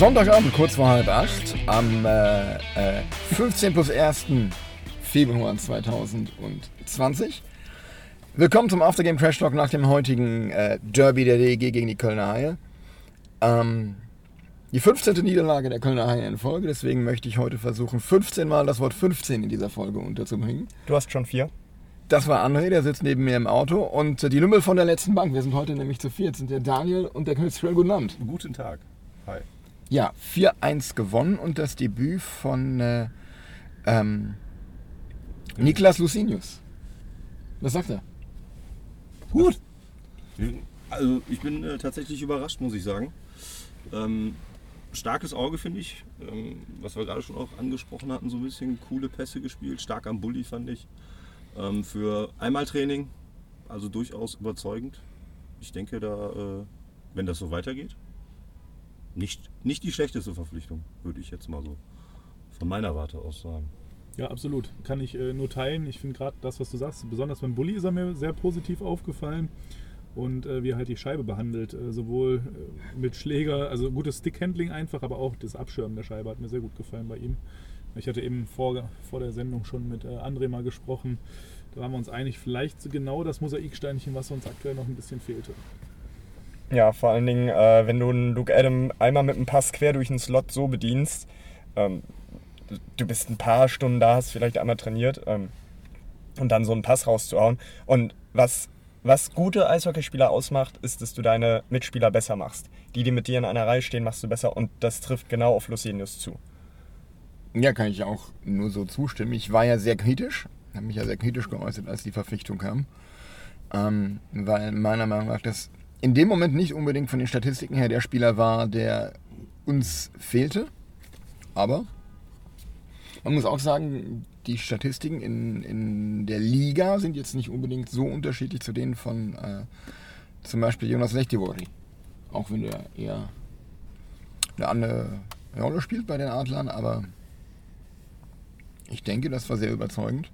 Sonntagabend, kurz vor halb acht, am äh, äh, 15 plus 1. Februar 2020. Willkommen zum Aftergame Trash Talk nach dem heutigen äh, Derby der DEG gegen die Kölner Haie. Ähm, die 15. Niederlage der Kölner Haie in Folge, deswegen möchte ich heute versuchen, 15 Mal das Wort 15 in dieser Folge unterzubringen. Du hast schon vier. Das war André, der sitzt neben mir im Auto und äh, die Lümmel von der letzten Bank. Wir sind heute nämlich zu viert, sind der Daniel und der Köln. Guten Abend. Guten Tag. Hi. Ja, 4-1 gewonnen und das Debüt von äh, ähm, Niklas Lucinius. Was sagt er? Gut. Also ich bin äh, tatsächlich überrascht, muss ich sagen. Ähm, starkes Auge, finde ich. Ähm, was wir gerade schon auch angesprochen hatten, so ein bisschen coole Pässe gespielt. Stark am Bulli, fand ich. Ähm, für Einmaltraining, also durchaus überzeugend. Ich denke, da, äh, wenn das so weitergeht, nicht, nicht die schlechteste Verpflichtung, würde ich jetzt mal so von meiner Warte aus sagen. Ja, absolut. Kann ich äh, nur teilen. Ich finde gerade das, was du sagst, besonders beim Bulli ist er mir sehr positiv aufgefallen. Und äh, wie er halt die Scheibe behandelt, äh, sowohl äh, mit Schläger, also gutes Stickhandling einfach, aber auch das Abschirmen der Scheibe hat mir sehr gut gefallen bei ihm. Ich hatte eben vor, vor der Sendung schon mit äh, André mal gesprochen. Da waren wir uns einig, vielleicht genau das Mosaiksteinchen, was uns aktuell noch ein bisschen fehlte. Ja, vor allen Dingen, äh, wenn du einen Luke Adam einmal mit einem Pass quer durch den Slot so bedienst, ähm, du bist ein paar Stunden da, hast vielleicht einmal trainiert ähm, und dann so einen Pass rauszuhauen. Und was, was gute Eishockeyspieler ausmacht, ist, dass du deine Mitspieler besser machst. Die, die mit dir in einer Reihe stehen, machst du besser und das trifft genau auf Lucinius zu. Ja, kann ich auch nur so zustimmen. Ich war ja sehr kritisch, habe mich ja sehr kritisch geäußert, als die Verpflichtung kam. Ähm, weil meiner Meinung nach das in dem Moment nicht unbedingt von den Statistiken her der Spieler war, der uns fehlte. Aber man muss auch sagen, die Statistiken in, in der Liga sind jetzt nicht unbedingt so unterschiedlich zu denen von äh, zum Beispiel Jonas Lechtivori. Auch wenn der eher eine andere Rolle spielt bei den Adlern, aber ich denke, das war sehr überzeugend.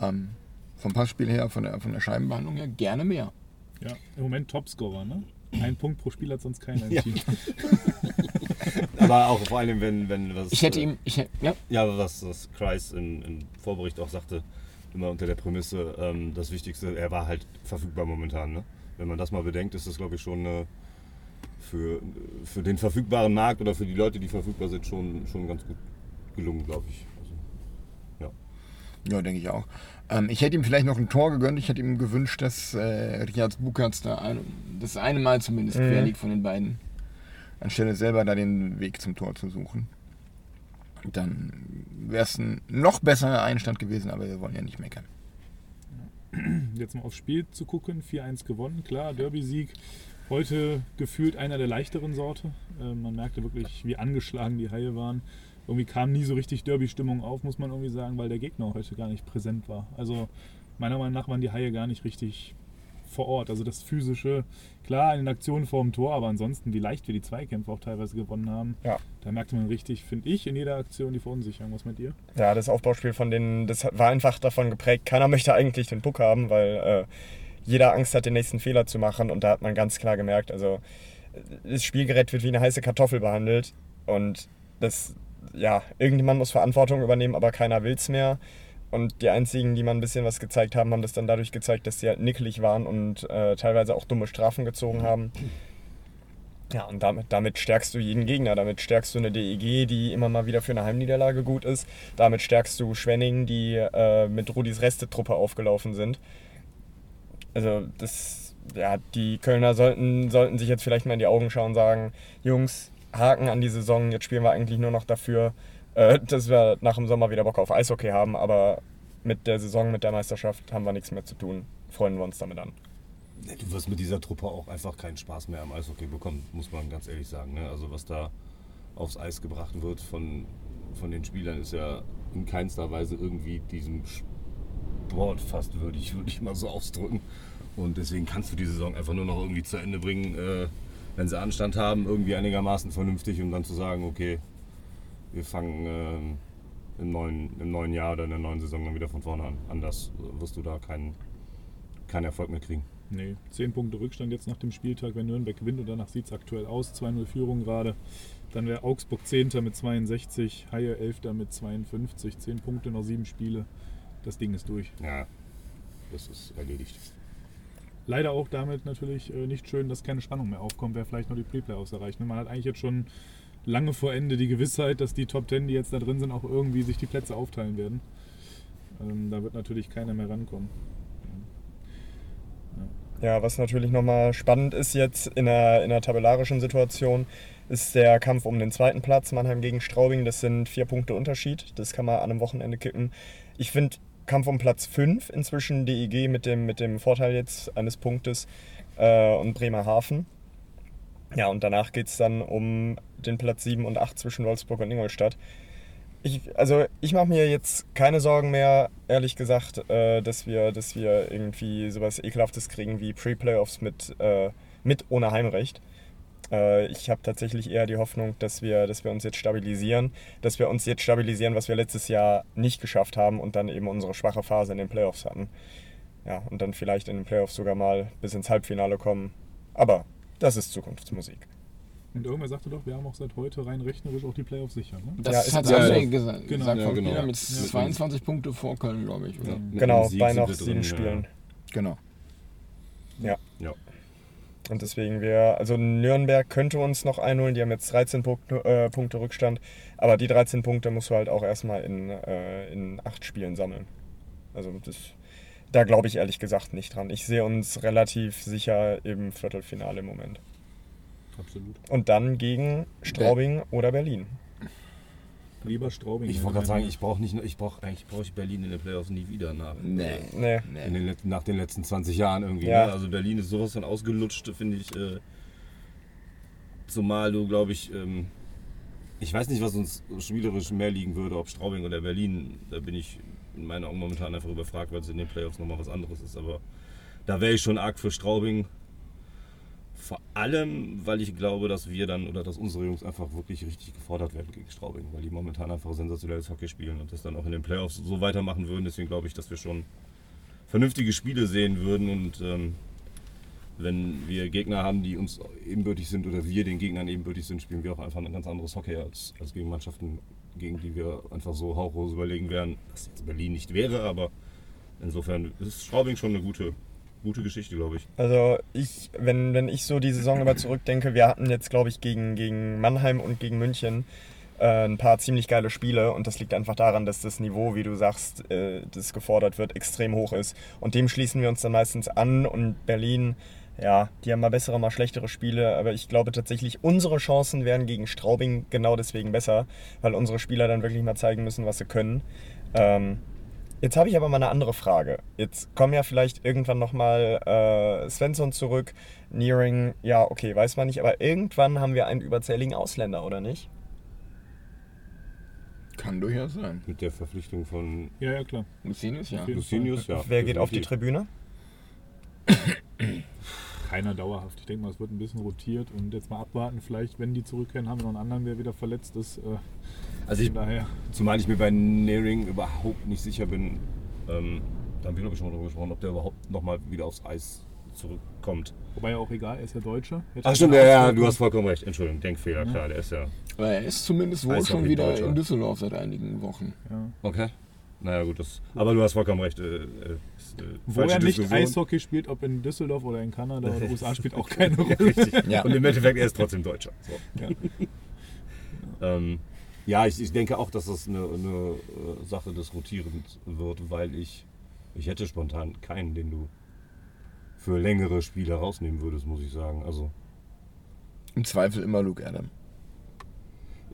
Ähm, vom Passspiel her, von der, von der Scheibenbehandlung her, gerne mehr. Ja, im Moment Topscorer, ne? Ein Punkt pro Spiel hat sonst keiner im Ja. Team. Aber auch vor allem, wenn, wenn was. Ich hätte äh, ihm, ich, hätt- ja, Ja, was, was Kreis in, in Vorbericht auch sagte, immer unter der Prämisse, ähm, das Wichtigste, er war halt verfügbar momentan. Ne? Wenn man das mal bedenkt, ist das, glaube ich, schon äh, für, für den verfügbaren Markt oder für die Leute, die verfügbar sind, schon, schon ganz gut gelungen, glaube ich. Also, ja. Ja, denke ich auch. Ähm, ich hätte ihm vielleicht noch ein Tor gegönnt. Ich hätte ihm gewünscht, dass äh, Richard Bukatz da ein, das eine Mal zumindest quer liegt von den beiden. Anstelle selber da den Weg zum Tor zu suchen. Dann wäre es ein noch besserer Einstand gewesen, aber wir wollen ja nicht meckern. Jetzt mal aufs Spiel zu gucken. 4-1 gewonnen, klar, Derby-Sieg. Heute gefühlt einer der leichteren Sorte. Äh, man merkte wirklich, wie angeschlagen die Haie waren. Irgendwie kam nie so richtig Derby-Stimmung auf, muss man irgendwie sagen, weil der Gegner heute gar nicht präsent war. Also meiner Meinung nach waren die Haie gar nicht richtig vor Ort. Also das physische, klar, in den Aktionen vor dem Tor, aber ansonsten, wie leicht wir die Zweikämpfe auch teilweise gewonnen haben. Ja. Da merkte man richtig, finde ich, in jeder Aktion die Verunsicherung. Was mit dir? Ja, das Aufbauspiel von denen, das war einfach davon geprägt, keiner möchte eigentlich den Puck haben, weil äh, jeder Angst hat, den nächsten Fehler zu machen. Und da hat man ganz klar gemerkt, also das Spielgerät wird wie eine heiße Kartoffel behandelt. Und das, ja, irgendjemand muss Verantwortung übernehmen, aber keiner will es mehr. Und die einzigen, die mal ein bisschen was gezeigt haben, haben das dann dadurch gezeigt, dass sie halt nickelig waren und äh, teilweise auch dumme Strafen gezogen haben. Ja, und damit, damit stärkst du jeden Gegner. Damit stärkst du eine DEG, die immer mal wieder für eine Heimniederlage gut ist. Damit stärkst du Schwenning, die äh, mit Rudis Restetruppe aufgelaufen sind. Also, das, ja, die Kölner sollten, sollten sich jetzt vielleicht mal in die Augen schauen und sagen: Jungs, Haken an die Saison, jetzt spielen wir eigentlich nur noch dafür, äh, dass wir nach dem Sommer wieder Bock auf Eishockey haben. Aber mit der Saison, mit der Meisterschaft haben wir nichts mehr zu tun. Freuen wir uns damit an. Du wirst mit dieser Truppe auch einfach keinen Spaß mehr am Eishockey bekommen, muss man ganz ehrlich sagen. Ne? Also was da aufs Eis gebracht wird von von den Spielern ist ja in keinster Weise irgendwie diesem Sport fast würdig, würde ich mal so ausdrücken. Und deswegen kannst du die Saison einfach nur noch irgendwie zu Ende bringen, äh, wenn sie Anstand haben, irgendwie einigermaßen vernünftig, um dann zu sagen, okay, wir fangen ähm, im, neuen, im neuen Jahr oder in der neuen Saison dann wieder von vorne an. Anders wirst du da keinen, keinen Erfolg mehr kriegen. Nee, 10 Punkte Rückstand jetzt nach dem Spieltag, wenn Nürnberg gewinnt und danach sieht es aktuell aus. 2-0 Führung gerade. Dann wäre Augsburg 10. mit 62, Haie 11. mit 52, 10 Punkte, noch 7 Spiele. Das Ding ist durch. Ja, das ist erledigt. Leider auch damit natürlich äh, nicht schön, dass keine Spannung mehr aufkommt, wer vielleicht noch die Pre-Playoffs erreicht. Ne? Man hat eigentlich jetzt schon lange vor Ende die Gewissheit, dass die Top 10, die jetzt da drin sind, auch irgendwie sich die Plätze aufteilen werden. Ähm, da wird natürlich keiner mehr rankommen. Ja, was natürlich nochmal spannend ist jetzt in der, in der tabellarischen Situation, ist der Kampf um den zweiten Platz, Mannheim gegen Straubing. Das sind vier Punkte Unterschied. Das kann man an einem Wochenende kippen. Ich finde Kampf um Platz 5 inzwischen DEG mit dem, mit dem Vorteil jetzt eines Punktes äh, und Bremerhaven. Ja, und danach geht es dann um den Platz 7 und 8 zwischen Wolfsburg und Ingolstadt. Ich, also ich mache mir jetzt keine Sorgen mehr, ehrlich gesagt, äh, dass, wir, dass wir irgendwie sowas Ekelhaftes kriegen wie Pre-Playoffs mit, äh, mit ohne Heimrecht. Äh, ich habe tatsächlich eher die Hoffnung, dass wir, dass wir uns jetzt stabilisieren, dass wir uns jetzt stabilisieren, was wir letztes Jahr nicht geschafft haben und dann eben unsere schwache Phase in den Playoffs hatten. Ja, und dann vielleicht in den Playoffs sogar mal bis ins Halbfinale kommen. Aber das ist Zukunftsmusik. Und irgendwer sagte doch, wir haben auch seit heute rein rechnerisch auch die Playoffs sicher. Ne? Das Ja, hat ja, André ja. gesa Genau. gesagt. Ja, genau. Mit Ja. 22 Punkte vor Köln, glaube ich. Oder? Ja. Mit Genau, bei noch sieben Spielen. Genau. Ja. Ja. Und deswegen wir, also Nürnberg könnte uns noch einholen, die haben jetzt 13 Punkte, äh, Punkte Rückstand, aber die 13 Punkte musst du halt auch erstmal in, äh, in acht Spielen sammeln. Also das, da glaube ich ehrlich gesagt nicht dran. Ich sehe uns relativ sicher im Viertelfinale im Moment. Absolut. Und dann gegen Straubing oder Berlin. Lieber Straubing. Ich wollte gerade sagen, ich brauche nicht, nur- ich brauche eigentlich brauche ich Berlin in den Playoffs nie wieder nach. Nee. Nee. In den, nach den letzten 20 Jahren irgendwie. Ja. Ne? Also Berlin ist sowas von ausgelutscht, finde ich. Äh, zumal du, glaube ich, ähm, ich weiß nicht, was uns spielerisch mehr liegen würde, ob Straubing oder Berlin. Da bin ich in meinen Augen momentan einfach überfragt, weil es in den Playoffs nochmal was anderes ist. Aber da wäre ich schon arg für Straubing. Vor allem, weil ich glaube, dass wir dann oder dass unsere Jungs einfach wirklich richtig gefordert werden gegen Straubing, weil die momentan einfach sensationelles Hockey spielen und das dann auch in den Playoffs so weitermachen würden. Deswegen glaube ich, dass wir schon vernünftige Spiele sehen würden und ähm, wenn wir Gegner haben, die uns ebenbürtig sind oder wir den Gegnern ebenbürtig sind, spielen wir auch einfach ein ganz anderes Hockey als, als gegen Mannschaften, gegen die wir einfach so hauchlos überlegen wären, was jetzt Berlin nicht wäre, aber insofern ist Straubing schon eine gute, gute Geschichte, glaube ich. Also ich, wenn, wenn ich so die Saison über zurückdenke, wir hatten jetzt, glaube ich, gegen, gegen Mannheim und gegen München äh, ein paar ziemlich geile Spiele und das liegt einfach daran, dass das Niveau, wie du sagst, äh, das gefordert wird, extrem hoch ist. Und dem schließen wir uns dann meistens an und Berlin, ja, die haben mal bessere, mal schlechtere Spiele, aber ich glaube tatsächlich, unsere Chancen wären gegen Straubing genau deswegen besser, weil unsere Spieler dann wirklich mal zeigen müssen, was sie können. Ähm, Jetzt habe ich aber mal eine andere Frage. Jetzt kommen ja vielleicht irgendwann nochmal äh, Svensson zurück, Nearing, ja, okay, weiß man nicht, aber irgendwann haben wir einen überzähligen Ausländer, oder nicht? Kann durchaus sein. Mit der Verpflichtung von Ja, ja, klar. Lucinius, ja. Lucinius, ja. Wer geht auf die. Tribüne? Keiner dauerhaft. Ich denke mal, es wird ein bisschen rotiert und jetzt mal abwarten. Vielleicht, wenn die zurückkehren, haben wir noch einen anderen, der wieder verletzt ist. Äh, Also ich, daher. zumal ich mir bei Nearing überhaupt nicht sicher bin, ähm, da haben wir glaube ich schon mal drüber gesprochen, ob der überhaupt nochmal wieder aufs Eis zurückkommt. Wobei ja auch egal, er ist ja Deutscher. Hätte Ach stimmt, ja, ja, du hast vollkommen recht. Entschuldigung, Denkfehler, klar, der ist ja. Aber er ist zumindest wohl schon wieder Deutscher. in Düsseldorf seit einigen Wochen. Ja. Okay. Naja, gut, das. Aber du hast vollkommen recht. Äh, äh, ist, äh, Wo er nicht Diskussion. Eishockey spielt, ob in Düsseldorf oder in Kanada oder USA, spielt auch keine Rolle. Richtig. Ja. Und im Endeffekt, er ist trotzdem Deutscher. So. Ja. Ähm, ja, ich, ich denke auch, dass das eine, eine äh, Sache des Rotierens wird, weil ich, ich hätte spontan keinen, den du für längere Spiele rausnehmen würdest, muss ich sagen. Also, Im Zweifel immer Luke Adam.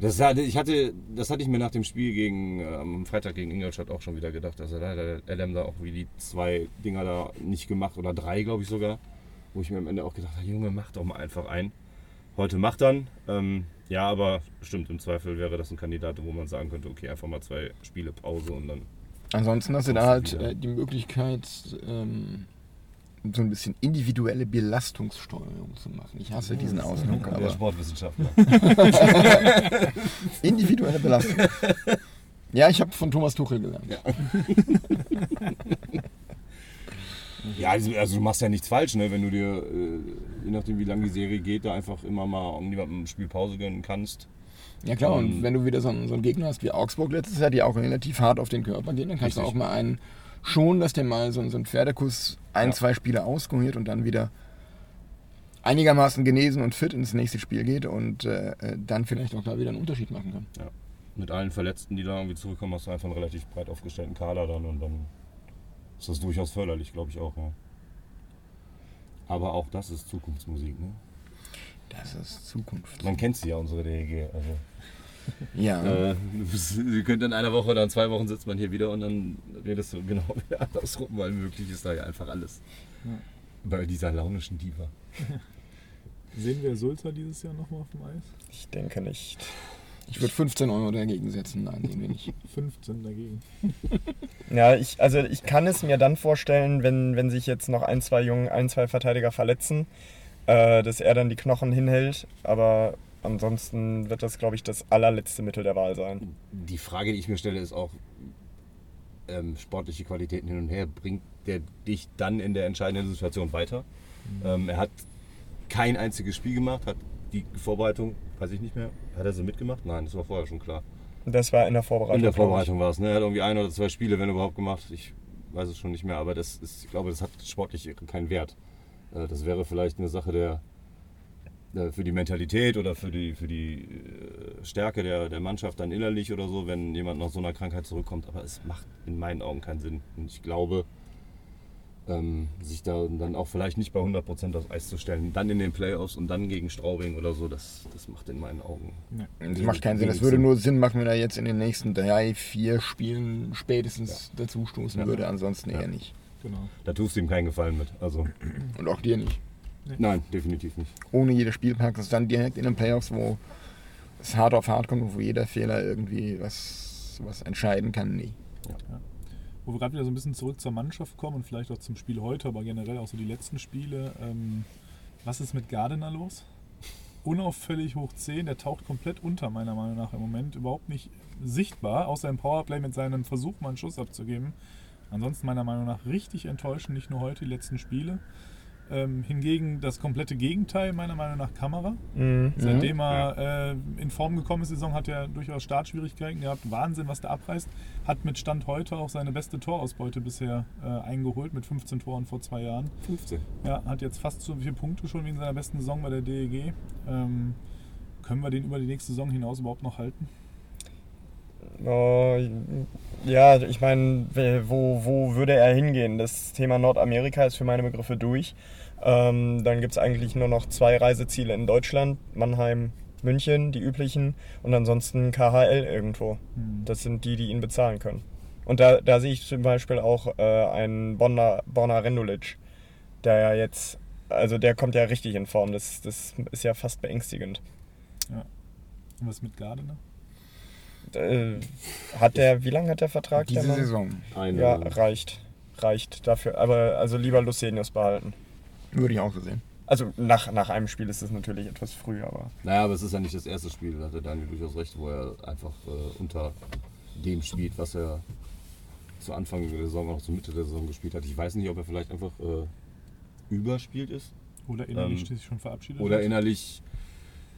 Das hatte, ich hatte, das hatte ich mir nach dem Spiel gegen, äh, am Freitag gegen Ingolstadt auch schon wieder gedacht, dass er da, der Adam da auch wie die zwei Dinger da nicht gemacht oder drei, glaube ich sogar, wo ich mir am Ende auch gedacht habe, Junge, mach doch mal einfach ein. Heute macht dann. Ähm, Ja, aber stimmt, im Zweifel wäre das ein Kandidat, wo man sagen könnte, okay, einfach mal zwei Spiele Pause und dann. Ansonsten hast du da halt wieder. äh, die Möglichkeit, ähm, so ein bisschen individuelle Belastungssteuerung zu machen. Ich hasse diesen Ausdruck, Der aber Sportwissenschaftler. individuelle Belastung. Ja, ich habe von Thomas Tuchel gelernt. Ja, also also du machst ja nichts falsch, ne? wenn du dir, äh, je nachdem wie lange die Serie geht, da einfach immer mal niemandem ein Spiel Pause gönnen kannst. Ja klar, und Ähm, wenn du wieder so einen, so einen Gegner hast wie Augsburg letztes Jahr, die auch relativ hart auf den Körper gehen, dann kannst du Richtig. auch mal einen schon, dass der mal so, so einen Pferdekuss ein, Ja. zwei Spiele auskuriert und dann wieder einigermaßen genesen und fit ins nächste Spiel geht und äh, äh, dann vielleicht auch da wieder einen Unterschied machen kann. Ja. Mit allen Verletzten, die da irgendwie zurückkommen, hast du einfach einen relativ breit aufgestellten Kader dann und dann ist das durchaus förderlich, glaube ich auch. Ja. Aber auch das ist Zukunftsmusik. Ne? Das ist Zukunft. Man kennt sie ja, unsere DEG. Also, Ja. äh, ihr könnt in einer Woche oder in zwei Wochen sitzt man hier wieder und dann redest du genau wieder andersrum, weil möglich ist da ja einfach alles. Bei dieser launischen Diva. Sehen wir Sulzer dieses Jahr nochmal auf dem Eis? Ich denke nicht. Ich würde 15 Euro dagegen setzen. Nein, sehen wir nicht. 15 dagegen. Ja, ich, also ich kann es mir dann vorstellen, wenn, wenn sich jetzt noch ein, zwei Jungen, ein, zwei Verteidiger verletzen, äh, dass er dann die Knochen hinhält. Aber ansonsten wird das, glaube ich, das allerletzte Mittel der Wahl sein. Die Frage, die ich mir stelle, ist auch, ähm, sportliche Qualitäten hin und her, bringt der dich dann in der entscheidenden Situation weiter? Ähm, er hat kein einziges Spiel gemacht, hat die Vorbereitung, weiß ich nicht mehr, hat er sie mitgemacht? Nein, das war vorher schon klar. Das war in der Vorbereitung. In der. Vorbereitung war es, ne? Er hat irgendwie ein oder zwei Spiele, wenn überhaupt, gemacht. Ich weiß es schon nicht mehr, aber das ist, ich glaube, das hat sportlich keinen Wert. Äh, Das wäre vielleicht eine Sache der für die Mentalität oder für die, für die äh, Stärke der, der Mannschaft dann innerlich oder so, wenn jemand nach so einer Krankheit zurückkommt. Aber es macht in meinen Augen keinen Sinn. Und ich glaube, ähm, sich da dann auch vielleicht nicht bei 100% aufs Eis zu stellen, dann in den Playoffs und dann gegen Straubing oder so, das, das macht in meinen Augen. Das macht keinen Sinn. Das würde nur Sinn machen, wenn er jetzt in den nächsten drei, vier Spielen spätestens dazu stoßen Ja. würde. Ansonsten Ja. eher nicht. Genau. Da tust du ihm keinen Gefallen mit. Also, Und auch dir nicht. Nein, definitiv nicht. Ohne jede Spielpraxis dann direkt in den Playoffs, wo es hart auf hart kommt und wo jeder Fehler irgendwie was, was entscheiden kann. Nee. Wo wir gerade wieder so ein bisschen zurück zur Mannschaft kommen und vielleicht auch zum Spiel heute, aber generell auch so die letzten Spiele. Ähm, was ist mit Gardner los? Unauffällig hoch 10, der taucht komplett unter, meiner Meinung nach im Moment. Überhaupt nicht sichtbar, außer im Powerplay mit seinem Versuch, mal einen Schuss abzugeben. Ansonsten meiner Meinung nach richtig enttäuschend, nicht nur heute, die letzten Spiele. Ähm, hingegen das komplette Gegenteil, meiner Meinung nach, Kamera. Mhm. Seitdem er äh, in Form gekommen ist, Saison hat er durchaus Startschwierigkeiten gehabt. Wahnsinn, was der abreißt. Hat mit Stand heute auch seine beste Torausbeute bisher äh, eingeholt, mit 15 Toren vor zwei Jahren. 15. Ja, hat jetzt fast so viele Punkte schon wie in seiner besten Saison bei der DEG. Ähm, können wir den über die nächste Saison hinaus überhaupt noch halten? Oh, ja, ich meine, wo, wo würde er hingehen? Das Thema Nordamerika ist für meine Begriffe durch. Ähm, dann gibt es eigentlich nur noch zwei Reiseziele in Deutschland, Mannheim, München, die üblichen, und ansonsten KHL irgendwo. Das sind die, die ihn bezahlen können. Und da, da sehe ich zum Beispiel auch äh, einen Bonner, Bonner Rendulic, der ja jetzt, also der kommt ja richtig in Form. Das, das ist ja fast beängstigend. Und was mit Gardner? Äh, hat der, wie lange hat der Vertrag? der Diese Mann? Saison Eine, Ja, reicht. Reicht dafür. Aber also lieber Lucenius behalten. würde ich auch so sehen. Also nach, nach einem Spiel ist es natürlich etwas früh, aber. Naja, aber es ist ja nicht das erste Spiel, da hatte Daniel durchaus recht, wo er einfach äh, unter dem spielt, was er zu Anfang der Saison, auch zur Mitte der Saison gespielt hat. Ich weiß nicht, ob er vielleicht einfach äh, überspielt ist Oder innerlich Ähm, sich schon verabschiedet oder hat? innerlich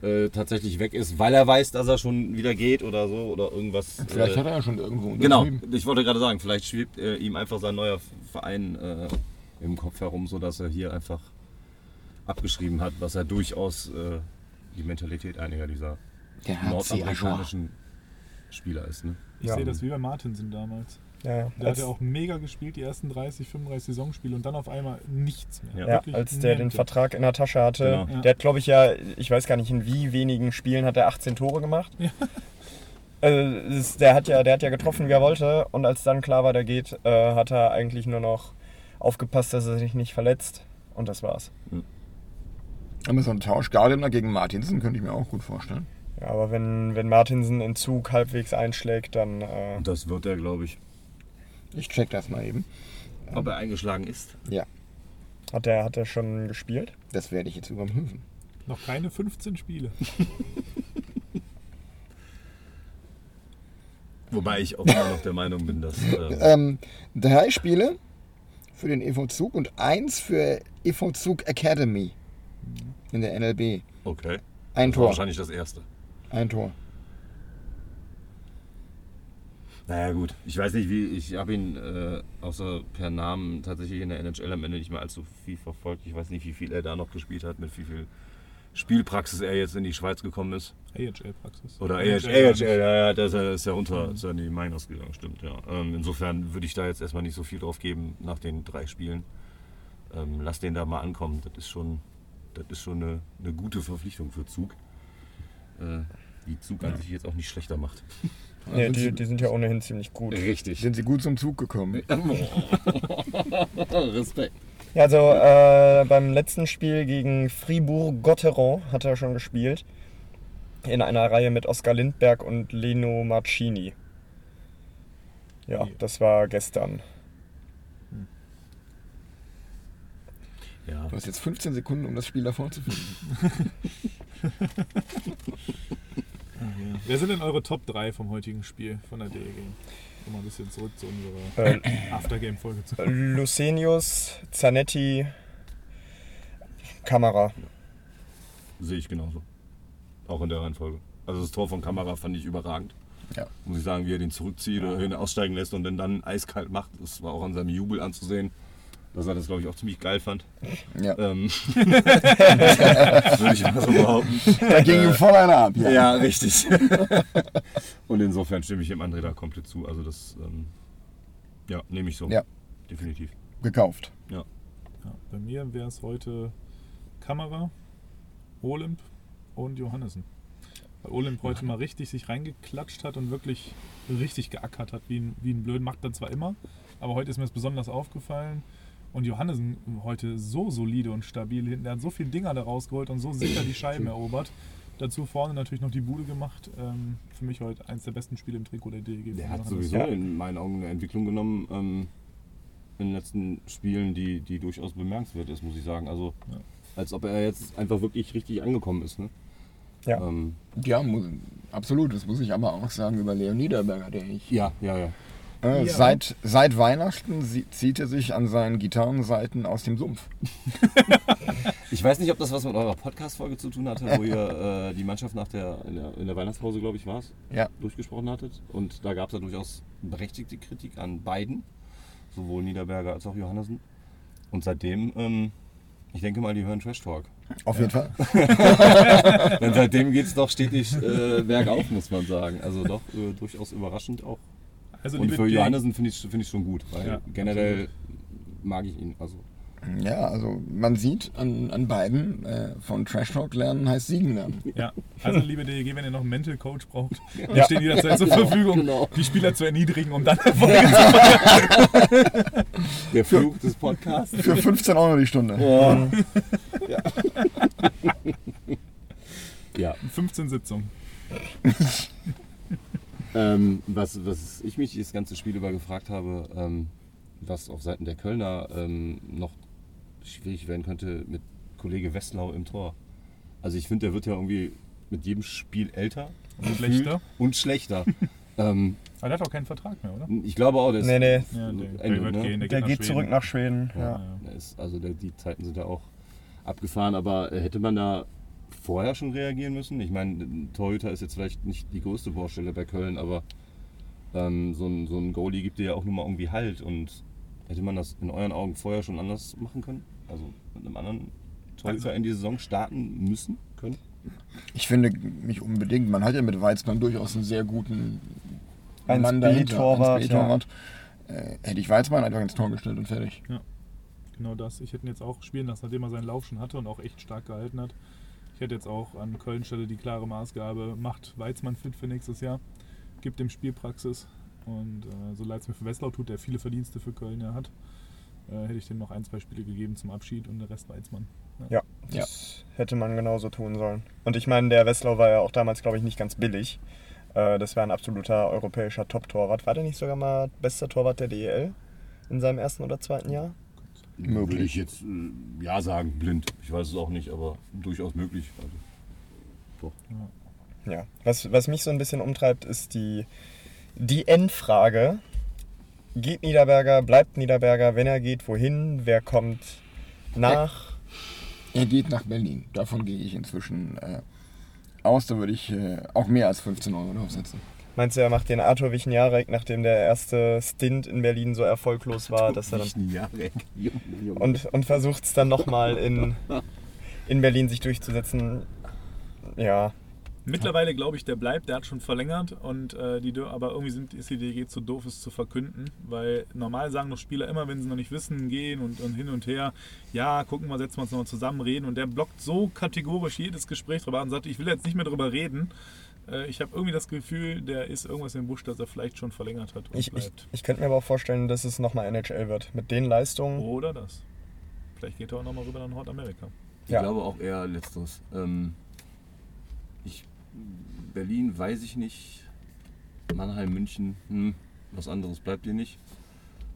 äh, tatsächlich weg ist, weil er weiß, dass er schon wieder geht oder so oder irgendwas. Vielleicht äh, hat er ja schon irgendwo Genau, ich wollte gerade sagen, vielleicht schwebt äh, ihm einfach sein neuer Verein äh, im Kopf herum, sodass er hier einfach abgeschrieben hat, was er durchaus äh, die Mentalität einiger dieser nordamerikanischen Spieler ist. Ne? Ich Ja. sehe das wie bei Martinsen damals. Ja, Der hat ja auch mega gespielt, die ersten 30, 35 Saisonspiele und dann auf einmal nichts mehr. Ja, als der den. Vertrag in der Tasche hatte. Genau. Der hat, glaube ich, ja, ich weiß gar nicht, in wie wenigen Spielen hat er 18 Tore gemacht. Ja. Also, ist- der, hat ja, der hat ja getroffen, wie er wollte. Und als dann klar war, der geht, äh, hat er eigentlich nur noch aufgepasst, dass er sich nicht verletzt. Und das war's. Aber so ein Tausch Gardiner gegen Martinsen könnte ich mir auch gut vorstellen. Ja, aber wenn, wenn Martinsen in Zug halbwegs einschlägt, dann äh, Das wird er, glaube ich. Ich check das mal eben. Ob er eingeschlagen ist. Ja, hat er hat er schon gespielt. das werde ich jetzt überprüfen. Noch keine 15 Spiele. Wobei ich auch immer noch der Meinung bin, dass. Ähm, Ähm, drei Spiele für den EV Zug und eins für EV Zug Academy in der NLB. okay. Ein Das war Tor. wahrscheinlich das erste. Ein Tor. Naja, gut. Ich weiß nicht, wie. Ich habe ihn äh, außer per Namen tatsächlich in der NHL am Ende nicht mehr allzu viel verfolgt. Ich weiß nicht, wie viel er da noch gespielt hat, mit wie viel Spielpraxis er jetzt in die Schweiz gekommen ist. AHL-Praxis. Oder AHL, AHL, ja, ja, das ist ja unter, ist ja in die Miners gegangen, stimmt, ja. Ähm, insofern würde ich da jetzt erstmal nicht so viel drauf geben nach den drei Spielen. Ähm, lass den da mal ankommen. Das ist schon, das ist schon eine, eine gute Verpflichtung für Zug. Äh, die Zug an sich jetzt auch nicht schlechter macht. Nee, sind die, sie- die sind ja ohnehin ziemlich gut. Richtig. Sind sie gut zum Zug gekommen? Respekt. Ja, also äh, beim letzten Spiel gegen Fribourg-Gotteron hat er schon gespielt. In einer Reihe mit Oskar Lindberg und Leno Marcini. Ja, Ja. das war gestern. Ja. Du hast jetzt 15 Sekunden, um das Spiel davor zu finden. Wer sind denn eure Top 3 vom heutigen Spiel von der DEG? Um mal ein bisschen zurück zu unserer Äh, Aftergame-Folge zu kommen. Lucenius, Zanetti, Kamera. Sehe ich genauso. Auch in der Reihenfolge. Also das Tor von Kamera fand ich überragend. Ja. Muss ich sagen, wie er den zurückzieht oder ihn aussteigen lässt und den dann eiskalt macht. Das war auch an seinem Jubel anzusehen. Dass er das, glaube ich, auch ziemlich geil fand. Ja. Ähm, Würde ich mal so behaupten. Da ging ihm voll einer ab. Ja. Ja, richtig. und insofern stimme ich dem André da komplett zu. Also das, ähm, ja, nehme ich so. Ja. Definitiv. Gekauft. Ja. Ja, bei mir wäre es heute Kamera, Olymp und Johannessen. Weil Olymp heute mal richtig sich reingeklatscht hat und wirklich richtig geackert hat, wie ein, wie ein Blöd. Macht er zwar immer, aber heute ist mir das besonders aufgefallen. Und Johannessen heute so solide und stabil hinten. Er hat so viele Dinger da rausgeholt und so sicher die Scheiben erobert. Dazu vorne natürlich noch die Bude gemacht. Ähm, für mich heute eins der besten Spiele im Trikot der DEG. Der hat sowieso in meinen Augen eine Entwicklung genommen ähm, in den letzten Spielen, die, die durchaus bemerkenswert ist, muss ich sagen. Also Ja. als ob er jetzt einfach wirklich richtig angekommen ist. Ne? Ja. Ähm, Ja, muss, absolut. Das muss ich aber auch sagen über Leon Niederberger, der ich. ja, ja, ja. Äh, Ja. seit, seit Weihnachten zieht er sich an seinen Gitarrenseiten aus dem Sumpf. Ich weiß nicht, ob das was mit eurer Podcast-Folge zu tun hatte, wo ihr äh, die Mannschaft nach der in, der, in der Weihnachtspause, glaube ich, war es, Ja. durchgesprochen hattet. Und da gab es ja durchaus berechtigte Kritik an beiden, sowohl Niederberger als auch Johannessen. Und seitdem, ähm, ich denke mal, die hören Trash Talk. Auf jeden Fall. Denn seitdem geht es doch stetig äh, bergauf, muss man sagen. Also doch äh, durchaus überraschend auch. Also, Und liebe für DEG Johannessen finde ich find ich schon gut, weil Ja, generell mag ich ihn. Also Ja, also man sieht an, an beiden, äh, von Trash Talk lernen heißt siegen lernen. Ja, also liebe DEG, wenn ihr noch einen Mental Coach braucht, wir Ja. stehen jederzeit zur Verfügung, genau. die Spieler zu erniedrigen, um dann Erfolge zu der Fluch des Podcasts. Für 15 Euro die Stunde. Oh. Ja. 15 Sitzungen. Ähm, was, was ich mich das ganze Spiel über gefragt habe, ähm, was auf Seiten der Kölner ähm, noch schwierig werden könnte mit Kollege Westlau im Tor. Also ich finde, der wird ja irgendwie mit jedem Spiel älter Und schlechter. und schlechter. ähm, Aber der hat auch keinen Vertrag mehr, oder? ich glaube auch, das Nee, nee. Ja, der, der Ende, wird ne? gehen, der, Der geht, geht nach zurück nach Schweden. Ja, Ja. ja. Der ist, also der, die Zeiten sind ja auch abgefahren, aber äh, hätte man da vorher schon reagieren müssen? Ich meine, ein Torhüter ist jetzt vielleicht nicht die größte Baustelle bei Köln, aber ähm, so, ein, so ein Goalie gibt dir ja auch nur mal irgendwie Halt und hätte man das in euren Augen vorher schon anders machen können? Also mit einem anderen Torhüter in die Saison starten müssen können? Ich finde nicht unbedingt. Man hat ja mit Weizmann durchaus einen sehr guten 1B dahinter, Torwart, 1B Torwart. Äh, hätte ich Weizmann einfach ins Tor gestellt und fertig. Genau das. Ich hätte ihn jetzt auch spielen lassen, nachdem er seinen Lauf schon hatte und auch echt stark gehalten hat. Ich hätte jetzt auch an Köln Stelle die klare Maßgabe, macht Weizmann fit für nächstes Jahr, gibt ihm Spielpraxis und äh, so leid es mir für Westlau tut, der viele Verdienste für Köln ja hat, äh, hätte ich dem noch ein, zwei Spiele gegeben zum Abschied und der Rest Weizmann. Ja, Das hätte man genauso tun sollen. Und ich meine, der Wesslau war ja auch damals, glaube ich, nicht ganz billig. Äh, Das war ein absoluter europäischer Top-Torwart. War der nicht sogar mal bester Torwart der DEL in seinem ersten oder zweiten Jahr? Möglich. Würde ich jetzt äh, ja sagen, blind. Ich weiß es auch nicht, aber durchaus möglich. Also, doch. Ja. Was, was mich so ein bisschen umtreibt, ist die, die Endfrage. Geht Niederberger, bleibt Niederberger? Wenn er geht, wohin? Wer kommt nach? Er geht nach Berlin. Davon gehe ich inzwischen äh, aus. Da würde ich äh, auch mehr als 15 Euro draufsetzen. Meinst du, er macht den Arthur Wichniarek, nachdem der erste Stint in Berlin so erfolglos war, dass er dann und, und versucht es dann nochmal in, in Berlin sich durchzusetzen? Ja, Mittlerweile glaube ich, der bleibt, der hat schon verlängert und äh, die aber irgendwie sind, ist die DG zu doof, es zu verkünden, weil normal sagen doch Spieler immer, wenn sie noch nicht wissen, gehen und, und hin und her, ja, gucken wir, setzen wir uns nochmal zusammen, reden und der blockt so kategorisch jedes Gespräch drüber an und sagt, ich will jetzt nicht mehr drüber reden. Äh, ich habe irgendwie das Gefühl, der ist irgendwas im Busch, dass er vielleicht schon verlängert hat und ich, ich, bleibt. ich könnte mir aber auch vorstellen, dass es nochmal NHL wird. Mit den Leistungen. Oder das. Vielleicht geht er auch nochmal rüber nach Nordamerika. Ich Ja. glaube auch eher letzteres. Ähm, ich, Berlin weiß ich nicht. Mannheim, München, hm, was anderes bleibt dir nicht.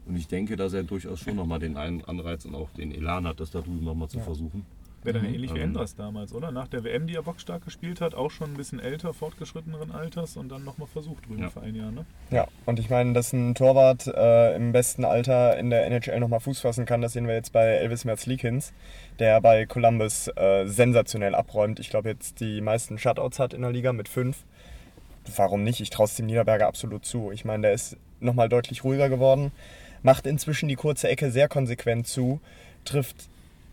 Und ich denke, dass er durchaus schon nochmal den einen Anreiz und auch den Elan hat, das da drüben nochmal zu versuchen. Wäre dann ähnlich wie. Endras damals, oder? Nach der WM, die er bockstark gespielt hat, auch schon ein bisschen älter, fortgeschritteneren Alters und dann nochmal versucht drüben Ja. für ein Jahr, ne? Ja, und ich meine, dass ein Torwart äh, im besten Alter in der NHL nochmal Fuß fassen kann, das sehen wir jetzt bei Elvis Merzlikins, der bei Columbus äh, sensationell abräumt. Ich glaube, jetzt die meisten Shutouts hat in der Liga mit fünf. Warum nicht? Ich traue es dem Niederberger absolut zu. Ich meine, der ist nochmal deutlich ruhiger geworden, macht inzwischen die kurze Ecke sehr konsequent zu, trifft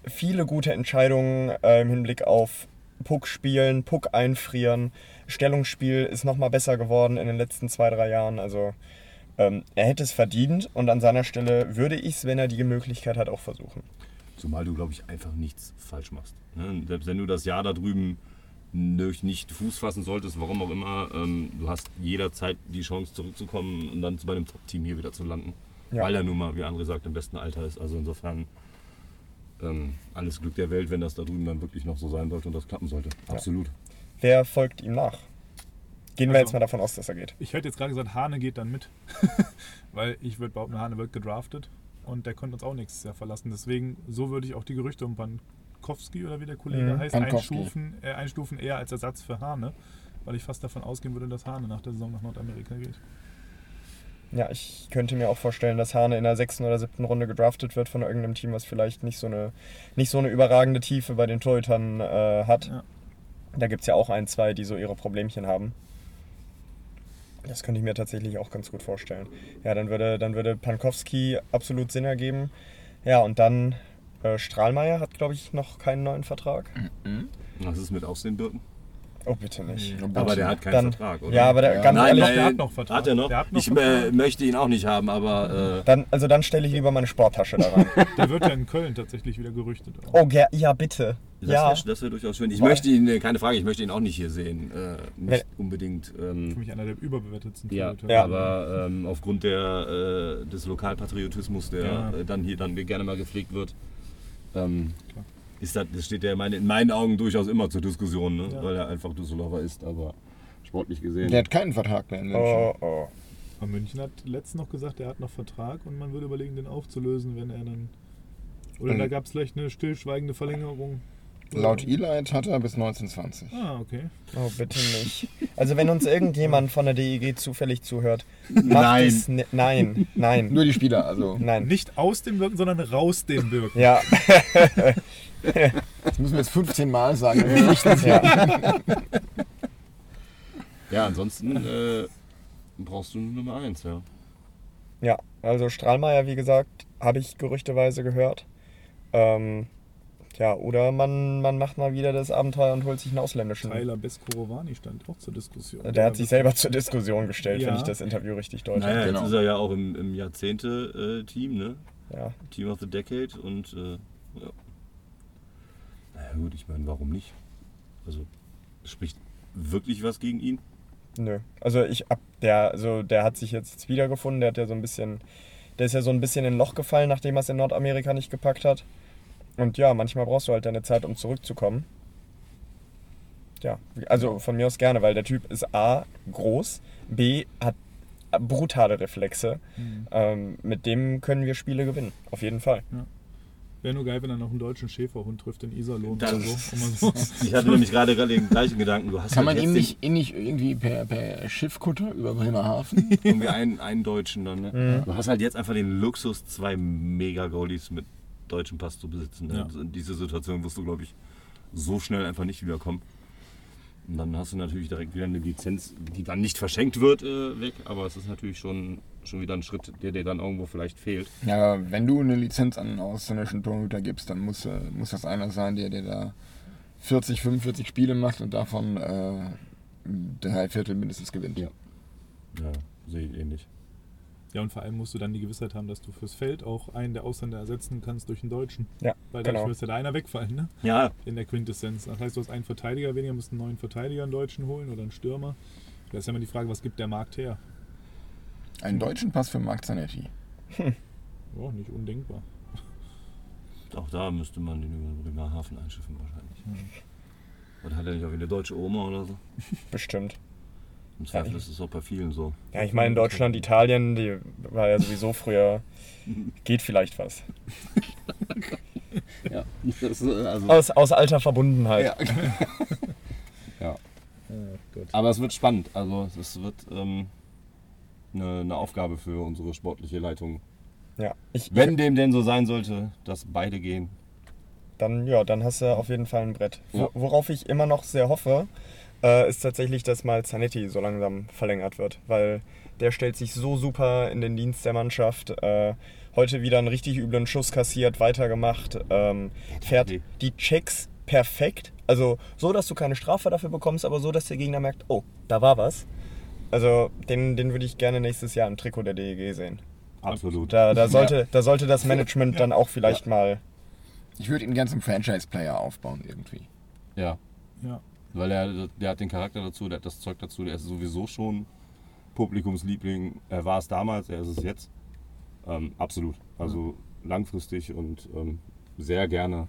viele gute Entscheidungen äh, im Hinblick auf Puck spielen, Puck einfrieren. Stellungsspiel ist nochmal besser geworden in den letzten zwei, drei Jahren. Also ähm, er hätte es verdient und an seiner Stelle würde ich es, wenn er die Möglichkeit hat, auch versuchen. Zumal du, glaube ich, einfach nichts falsch machst. Ne? Selbst wenn du das Jahr da drüben durch nicht Fuß fassen solltest, warum auch immer, ähm, du hast jederzeit die Chance zurückzukommen und dann bei einem Top-Team hier wieder zu landen. Ja. Weil er nun mal, wie André sagt, im besten Alter ist. Also insofern ähm, alles Glück der Welt, wenn das da drüben dann wirklich noch so sein sollte und das klappen sollte. Absolut. Wer folgt ihm nach? Gehen wir Also- jetzt mal davon aus, dass er geht. Ich hätte jetzt gerade gesagt, Hane geht dann mit. Weil ich würde behaupten, Hane wird gedraftet und der konnte uns auch nächstes Jahr verlassen. Deswegen, so würde ich auch die Gerüchte um Pankowski oder wie der Kollege Mhm, heißt, Pankowski. einstufen, äh, einstufen eher als Ersatz für Hane. Weil ich fast davon ausgehen würde, dass Hane nach der Saison nach Nordamerika geht. Ja, ich könnte mir auch vorstellen, dass Hane in der sechsten oder siebten Runde gedraftet wird von irgendeinem Team, was vielleicht nicht so eine, nicht so eine überragende Tiefe bei den Torhütern äh, hat. Ja. Da gibt es ja auch ein, zwei, die so ihre Problemchen haben. Das könnte ich mir tatsächlich auch ganz gut vorstellen. Ja, dann würde, dann würde Pankowski absolut Sinn ergeben. Ja, und dann äh, Strahlmeier hat, glaube ich, noch keinen neuen Vertrag. Was ist mit Aufsehenbirken? Oh, bitte nicht. Aber der hat keinen Dann, Vertrag, oder? ja, aber der, Ja. ganz Nein, ehrlich, nein, der hat noch Vertrag. Hat er noch? Hat noch ich äh, Vertrag. möchte ihn auch nicht haben, aber äh, dann, also dann stelle ich lieber meine Sporttasche da rein. Der wird ja in Köln tatsächlich wieder gerüchtet. Auch. Oh, ja, bitte. das ja. wäre das wär durchaus schön. Ich Boah. möchte ihn, äh, keine Frage, ich möchte ihn auch nicht hier sehen. Äh, nicht Wenn- unbedingt. Für Ähm, mich einer der überbewertetsten ja. Ja. aber ähm, aufgrund der, äh, des Lokalpatriotismus, der Ja. äh, dann hier dann gerne mal gepflegt wird, ähm, Klar. Ist das, das steht ja in, meine, in meinen Augen durchaus immer zur Diskussion, ne? Ja. weil er einfach Düsseldorfer ist, aber sportlich gesehen. Der hat keinen Vertrag mehr in München. Oh, oh. Aber München hat letztens noch gesagt, er hat noch Vertrag und man würde überlegen, den aufzulösen, wenn er dann. Oder Mhm. da gab es vielleicht eine stillschweigende Verlängerung. Laut Elite hat er bis 1920. Ah, okay. Oh, bitte nicht. Also wenn uns irgendjemand von der DEG zufällig zuhört, macht Nein. es ni- nein, nein, Nur die Spieler, also. nein. Nicht aus dem Wirken, sondern raus dem Wirken. Ja, Das müssen wir jetzt 15 Mal sagen. ja. Ja, ansonsten äh, brauchst du Nummer 1, ja. ja, also Strahlmeier, wie gesagt, habe ich gerüchteweise gehört. Ähm, ja, oder man, man macht mal wieder das Abenteuer und holt sich einen ausländischen. Tyler Beskorowani stand auch zur Diskussion. Der hat sich selber zur Diskussion gestellt, Ja. wenn ich das Interview richtig deute. Naja, genau. jetzt ist er ja auch im, im Jahrzehnte-Team, ne? Ja. Team of the Decade und äh, ja. Naja gut, ich meine, warum nicht? Also spricht wirklich was gegen ihn? Nö. Also ich hab der, also der hat sich jetzt wiedergefunden, der hat ja so ein bisschen, der ist ja so ein bisschen in ein Loch gefallen, nachdem er es in Nordamerika nicht gepackt hat. Und ja, manchmal brauchst du halt deine Zeit, um zurückzukommen. Ja, also von mir aus gerne, weil der Typ ist A, groß, B, hat brutale Reflexe. Ähm, mit dem können wir Spiele gewinnen, auf jeden Fall. Wäre nur geil, wenn er noch einen deutschen Schäferhund trifft in Iserlohn Das- oder so. Ich hatte nämlich gerade gerade den gleichen Gedanken. Du hast Kann man halt ihm jetzt nicht, ihn nicht irgendwie per, per Schiffkutter über Bremerhaven? irgendwie einen, einen Deutschen dann. Ne? Du hast halt jetzt einfach den Luxus, zwei Mega-Goalies mit deutschem Pass zu besitzen. Ja. In diese Situation wirst du, glaube ich, so schnell einfach nicht wiederkommen. Und dann hast du natürlich direkt wieder eine Lizenz, die dann nicht verschenkt wird, äh, weg. Aber es ist natürlich schon, schon wieder ein Schritt, der dir dann irgendwo vielleicht fehlt. Ja, aber wenn du eine Lizenz an einen ausländischen Torhüter gibst, dann muss, äh, muss das einer sein, der dir da 40, 45 Spiele macht und davon äh, drei Viertel mindestens gewinnt. Ja. Ja, sehe ich ähnlich. Ja, und vor allem musst du dann die Gewissheit haben, dass du fürs Feld auch einen der Ausländer ersetzen kannst durch einen Deutschen. Ja, Weil dadurch genau. müsste da einer wegfallen, ne? Ja, In der Quintessenz. Das heißt, du hast einen Verteidiger weniger, musst einen neuen Verteidiger, einen Deutschen holen oder einen Stürmer. Da ist ja immer die Frage, was gibt der Markt her? Einen deutschen Pass für Marc Zanetti. Oh, nicht undenkbar. auch da müsste man den über Bremerhaven einschiffen wahrscheinlich. Oder hat er nicht auch wie eine deutsche Oma oder so? Bestimmt. Im Zweifel ist es auch bei vielen so. Ja, ich meine, Deutschland, Italien, die war ja sowieso früher. Geht vielleicht was. Ja, äh, also, Aus, aus alter Verbundenheit. ja. ja. Gott. Aber es wird spannend. Also es wird ähm, eine, eine Aufgabe für unsere sportliche Leitung. Ja. Ich, Wenn dem denn so sein sollte, dass beide gehen. dann, ja, dann hast du auf jeden Fall ein Brett. Wo, Ja. Worauf ich immer noch sehr hoffe, äh, ist tatsächlich, dass mal Zanetti so langsam verlängert wird. Weil der stellt sich so super in den Dienst der Mannschaft. Äh, heute wieder einen richtig üblen Schuss kassiert, weitergemacht. Ähm, fährt die- Checks perfekt. Also so, dass du keine Strafe dafür bekommst, aber so, dass der Gegner merkt, oh, da war was. Also den, den würde ich gerne nächstes Jahr im Trikot der DEG sehen. Absolut. Da, da, sollte, da sollte das Management dann auch vielleicht mal Ich würde ihn gern zum Franchise-Player aufbauen irgendwie. Ja. Ja. Weil er, der hat den Charakter dazu, der hat das Zeug dazu, der ist sowieso schon Publikumsliebling. Er war es damals, er ist es jetzt. Ähm, absolut. Also langfristig und ähm, sehr gerne.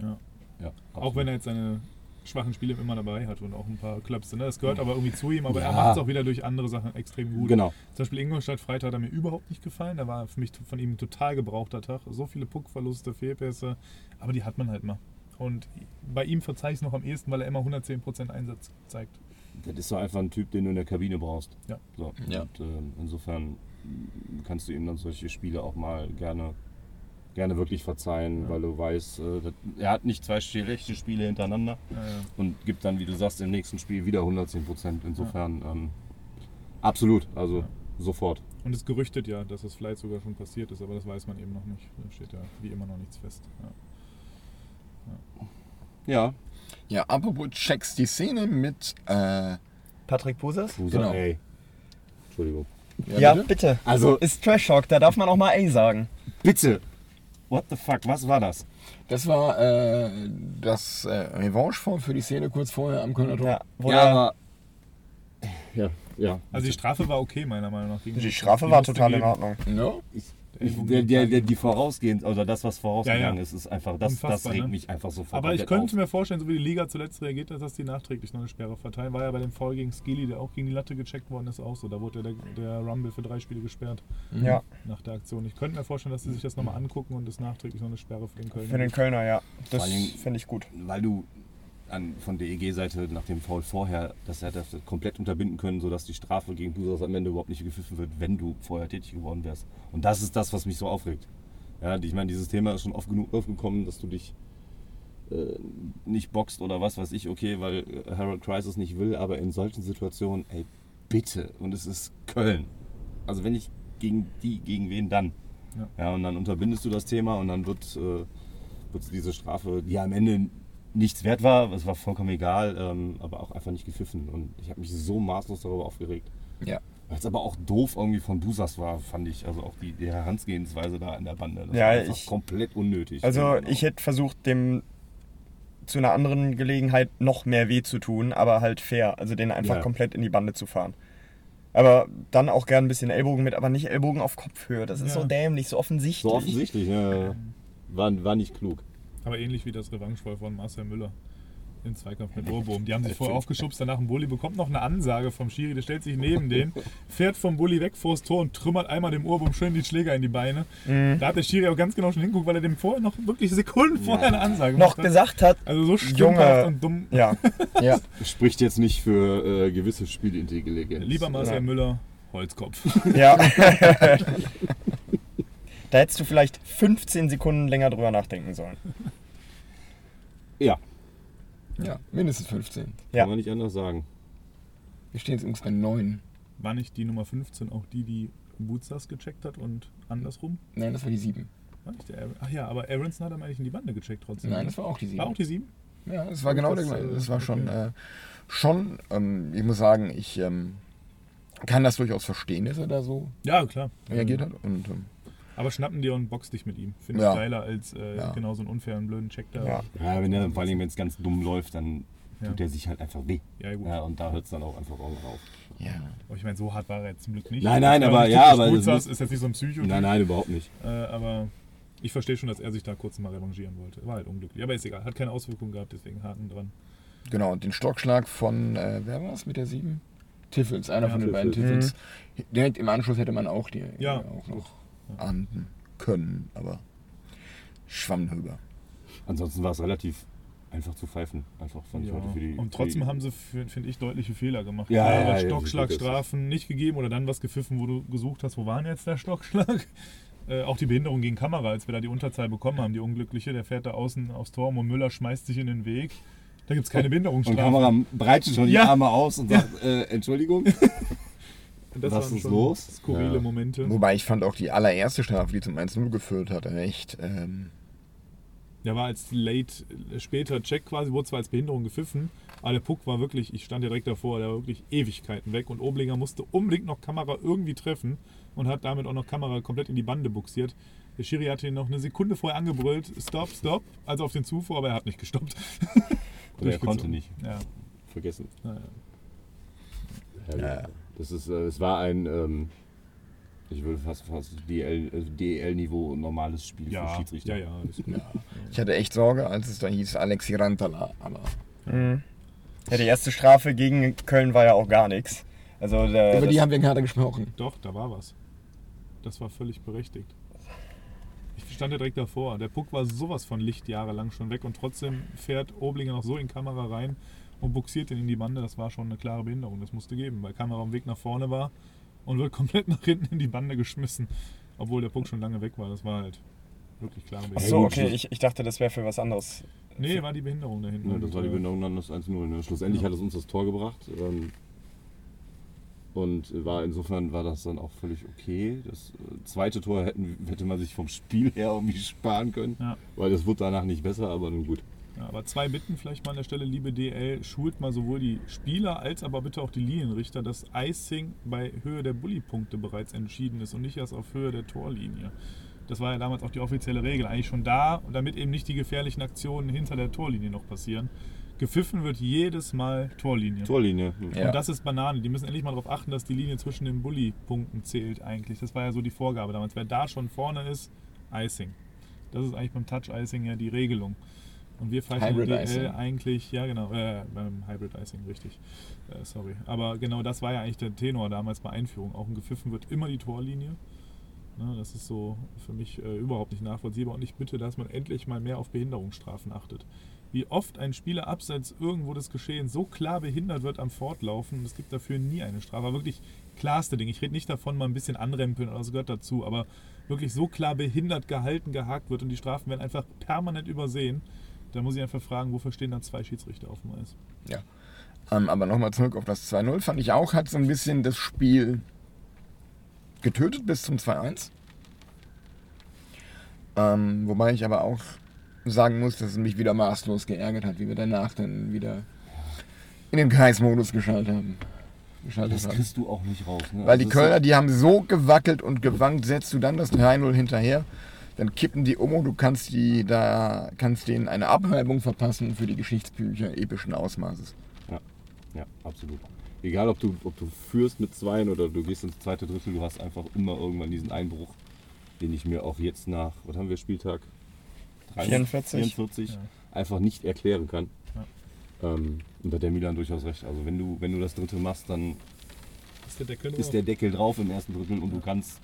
Ja. Ja, Auch wenn er jetzt seine schwachen Spiele immer dabei hat und auch ein paar Klöpse. Ne? Das gehört aber irgendwie zu ihm, aber er Ja. macht es auch wieder durch andere Sachen extrem gut. Genau. Zum Beispiel Ingolstadt Freitag hat er mir überhaupt nicht gefallen. Da war für mich von ihm ein total gebrauchter Tag. So viele Puckverluste, Fehlpässe, aber die hat man halt mal. Und bei ihm verzeihe ich es noch am ehesten, weil er immer 110% Einsatz zeigt. Das ist so einfach ein Typ, den du in der Kabine brauchst. Ja. So. Ja. Und ähm, insofern kannst du ihm dann solche Spiele auch mal gerne, gerne wirklich verzeihen, weil du weißt, äh, das, er hat nicht zwei schlechte Spiele hintereinander Ja, ja. und gibt dann, wie du sagst, im nächsten Spiel wieder 110 Prozent. Insofern ähm, absolut, also sofort. Und es gerüchtet ja, dass es vielleicht sogar schon passiert ist, aber das weiß man eben noch nicht. Da steht ja wie immer noch nichts fest. Ja. Ja, Ja, apropos Checks, die Szene mit. Äh, Patrick Pusas? Busa, Genau. ey. Entschuldigung. Ja, bitte? bitte. Also- ist Trash Talk, da darf man auch mal A sagen. Bitte! What the fuck, was war das? Das war äh, das äh, Revanche für die Szene kurz vorher am Kölner Tor. Ja, wo Ja, der-. Ja, ja. Also die Strafe war okay, meiner Meinung nach. die Strafe war total in. Ordnung. No? Der, der, der, die vorausgehend, oder das, was vorausgegangen Ja, ja. ist, ist einfach, das, das regt ne? mich einfach sofort Aber ich könnte auf. mir vorstellen, so wie die Liga zuletzt reagiert hat, dass die nachträglich noch eine Sperre verteilen. War ja bei dem Foul gegen Skilly, der auch gegen die Latte gecheckt worden ist, auch so. Da wurde der, der Rumble für drei Spiele gesperrt Ja, nach der Aktion. Ich könnte mir vorstellen, dass sie sich das nochmal angucken und es nachträglich noch eine Sperre für den Köln für den Kölner, ja. Das finde ich gut. Weil du an, von der EG-Seite nach dem Foul vorher, das hätte das komplett unterbinden können, sodass die Strafe gegen Busas am Ende überhaupt nicht gepfiffen wird, wenn du vorher tätig geworden wärst. Und das ist das, was mich so aufregt. Ja, ich meine, dieses Thema ist schon oft genug aufgekommen, dass du dich äh, nicht boxt oder was weiß ich, okay, weil Harold Crisis nicht will, aber in solchen Situationen, ey, bitte. Und es ist Köln. Also wenn nicht gegen die, gegen wen dann? Ja. Ja, und dann unterbindest du das Thema und dann wird, äh, wird diese Strafe, die ja am Ende nichts wert war, es war vollkommen egal, ähm, aber auch einfach nicht gepfiffen. Und ich habe mich so maßlos darüber aufgeregt. Ja. Weil es aber auch doof irgendwie von Busas war, fand ich. Also auch die, die Herangehensweise da in der Bande. Das Ja, war einfach ich- komplett unnötig. Also Genau. ich hätte versucht, dem zu einer anderen Gelegenheit noch mehr weh zu tun, aber halt fair. Also den einfach Ja. komplett in die Bande zu fahren. Aber dann auch gern ein bisschen Ellbogen mit, aber nicht Ellbogen auf Kopfhöhe. Das ist Ja. so dämlich, so offensichtlich. So offensichtlich, ja. ja. war, war nicht klug. Aber ähnlich wie das Revanche von Marcel Müller im Zweikampf mit Ohrbohm. Die haben sich vorher aufgeschubst, danach ein Bulli bekommt noch eine Ansage vom Schiri, der stellt sich neben den, fährt vom Bulli weg vors Tor und trümmert einmal dem Ohrbohm schön die Schläger in die Beine. Da hat der Schiri auch ganz genau schon hinguckt, weil er dem vorher noch wirklich Sekunden vorher eine Ansage Noch gemacht hat. gesagt hat, Also so Junge, und dumm. ja, Ja, Spricht jetzt nicht für äh, gewisse Spielintelligenz. Lieber Marcel Ja. Müller, Holzkopf. ja. da hättest du vielleicht 15 Sekunden länger drüber nachdenken sollen. Ja, ja, mindestens 15. Ja. kann man nicht anders sagen. Wir stehen jetzt übrigens bei 9. War nicht die Nummer 15 auch die, die Bootsas gecheckt hat und andersrum? Nein, das war die 7. War nicht der Aaron? Ach ja, aber Aronson hat er eigentlich in die Bande gecheckt trotzdem. Nein, das war auch die 7. War auch die 7? Ja, es war genau der Das, gleiche. äh, Das war schon, okay. äh, schon ähm, ich muss sagen, ich ähm, kann das durchaus verstehen, dass er da so Ja, klar. reagiert hat. Und ähm, Aber schnappen dir und box dich mit ihm. Finde Ja. ich geiler als äh, Ja. genau so einen unfairen, blöden Check da. Ja. Ja, wenn er, vor allem, wenn es ganz dumm läuft, dann Ja. tut er sich halt einfach weh. Ja, gut. Ja, und da hört es dann auch einfach irgendwann auf. ja. Aber ich meine, so hart war er jetzt zum Glück nicht. Nein, nein, aber- ja, aber das muss- ist jetzt nicht so ein Psycho. Nein, nein, überhaupt nicht. Äh, aber ich verstehe schon, dass er sich da kurz mal revanchieren wollte. War halt unglücklich. Aber ist egal. Hat keine Auswirkungen gehabt, deswegen Haken dran. Genau, und den Stockschlag von, äh, wer war es mit der 7? Tiffels, einer Ja, von den beiden Tiffels. Tiffels. Direkt im Anschluss hätte man auch die Ja, auch noch ahnden können, aber schwamm drüber. Ansonsten war es relativ einfach zu pfeifen. Einfach fand ich Ja. heute für die. Und trotzdem die, haben sie, finde ich, deutliche Fehler gemacht. Ja, ja, ja, Stockschlagstrafen nicht gegeben oder dann was gepfiffen, wo du gesucht hast, wo war denn jetzt der Stockschlag? Äh, auch die Behinderung gegen Kamera, als wir da die Unterzahl bekommen haben, die Unglückliche, der fährt da außen aufs Tor und Müller schmeißt sich in den Weg. Da gibt es keine Und Behinderungsstrafe. Kamera breitet schon Ja. die Arme aus und sagt, äh, Entschuldigung. Das was waren ist schon los? Skurrile Ja. Momente. Wobei ich fand auch die allererste Strafe, die zum 1-0 geführt hat, echt. Ähm, Der war als late, äh, später Check quasi, wurde zwar als Behinderung gepfiffen, aber der Puck war wirklich, ich stand ja direkt davor, der war wirklich Ewigkeiten weg und Oblinger musste unbedingt noch Kamera irgendwie treffen und hat damit auch noch Kamera komplett in die Bande buxiert. Der Schiri hatte ihn noch eine Sekunde vorher angebrüllt, stopp, stopp, also auf den Zufuhr, aber er hat nicht gestoppt. Oder er konnte nicht. Ja, Vergessen. naja. Ja, Das ist, äh, es war ein, ähm, ich würde fast, fast DL, äh, DL-Niveau normales Spiel für ja, Schiedsrichter. ja, ja, alles gut. ich hatte echt Sorge, als es da hieß Alexi Rantala, aber Ja, die erste Strafe gegen Köln war ja auch gar nichts. Also der, über die haben wir gerade gesprochen. Doch, da war was. Das war völlig berechtigt. Ich stand ja direkt davor. Der Puck war sowas von Lichtjahre lang schon weg und trotzdem fährt Oblinger noch so in Kamera rein und buxiert ihn in die Bande. Das war schon eine klare Behinderung. Das musste geben, weil Kamera am Weg nach vorne war und wird komplett nach hinten in die Bande geschmissen. Obwohl der Puck schon lange weg war. Das war halt wirklich klare Behinderung. so, okay, ich, ich dachte, das wäre für was anderes. Nee, war die Behinderung da hinten. Ja, das war die Behinderung dann das 1-0. Ne? Schlussendlich Ja. hat es uns das Tor gebracht. Ähm, und war insofern war das dann auch völlig okay. Das äh, zweite Tor hätten, hätte man sich vom Spiel her irgendwie sparen können, Ja. weil das wurde danach nicht besser, aber nun gut. Ja, aber zwei Bitten vielleicht mal an der Stelle, liebe DL, schult mal sowohl die Spieler als aber bitte auch die Linienrichter, dass Icing bei Höhe der Bully-Punkte bereits entschieden ist und nicht erst auf Höhe der Torlinie. Das war ja damals auch die offizielle Regel, eigentlich schon da, damit eben nicht die gefährlichen Aktionen hinter der Torlinie noch passieren. Gepfiffen wird jedes Mal Torlinie. Torlinie. Ja. Und das ist Banane. Die müssen endlich mal darauf achten, dass die Linie zwischen den Bully-Punkten zählt eigentlich. Das war ja so die Vorgabe damals. Wer da schon vorne ist, Icing. Das ist eigentlich beim Touch-Icing ja die Regelung. Und wir pfeifen DL Icing. eigentlich, ja genau, äh, beim Hybrid Icing, richtig. Äh, sorry. Aber genau das war ja eigentlich der Tenor damals bei Einführung. Auch ein gepfiffen wird immer die Torlinie. Ne, das ist so für mich äh, überhaupt nicht nachvollziehbar. Und ich bitte, dass man endlich mal mehr auf Behinderungsstrafen achtet. Wie oft ein Spieler abseits irgendwo des Geschehens so klar behindert wird am Fortlaufen, es gibt dafür nie eine Strafe. Aber wirklich klarste Ding. Ich rede nicht davon, mal ein bisschen anrempeln oder das gehört dazu, aber wirklich so klar behindert gehalten, gehakt wird und die Strafen werden einfach permanent übersehen. Da muss ich einfach fragen, wofür stehen dann zwei Schiedsrichter auf dem Eis? Ja. Ähm, aber nochmal zurück auf das 2-0, fand ich auch, hat so ein bisschen das Spiel getötet bis zum 2-1. Ähm, wobei ich aber auch sagen muss, dass es mich wieder maßlos geärgert hat, wie wir danach dann wieder in den Kreismodus geschaltet haben. Geschaltet Das haben. kriegst du auch nicht raus. Ne? Weil die Also ist Kölner, die haben so gewackelt und gewankt, setzt du dann das 3-0 hinterher, dann kippen die um und du kannst die da kannst denen eine Abreibung verpassen für die Geschichtsbücher epischen Ausmaßes. Ja, ja, absolut. Egal, ob du, ob du führst mit Zweien oder du gehst ins zweite Drittel, du hast einfach immer irgendwann diesen Einbruch, den ich mir auch jetzt nach, was haben wir, Spieltag 44. 44 einfach nicht erklären kann. Ähm, und da hat der Milan durchaus recht. Also wenn du, wenn du das dritte machst, dann Ist der Deckel ist der Deckel drauf im ersten Drittel und du kannst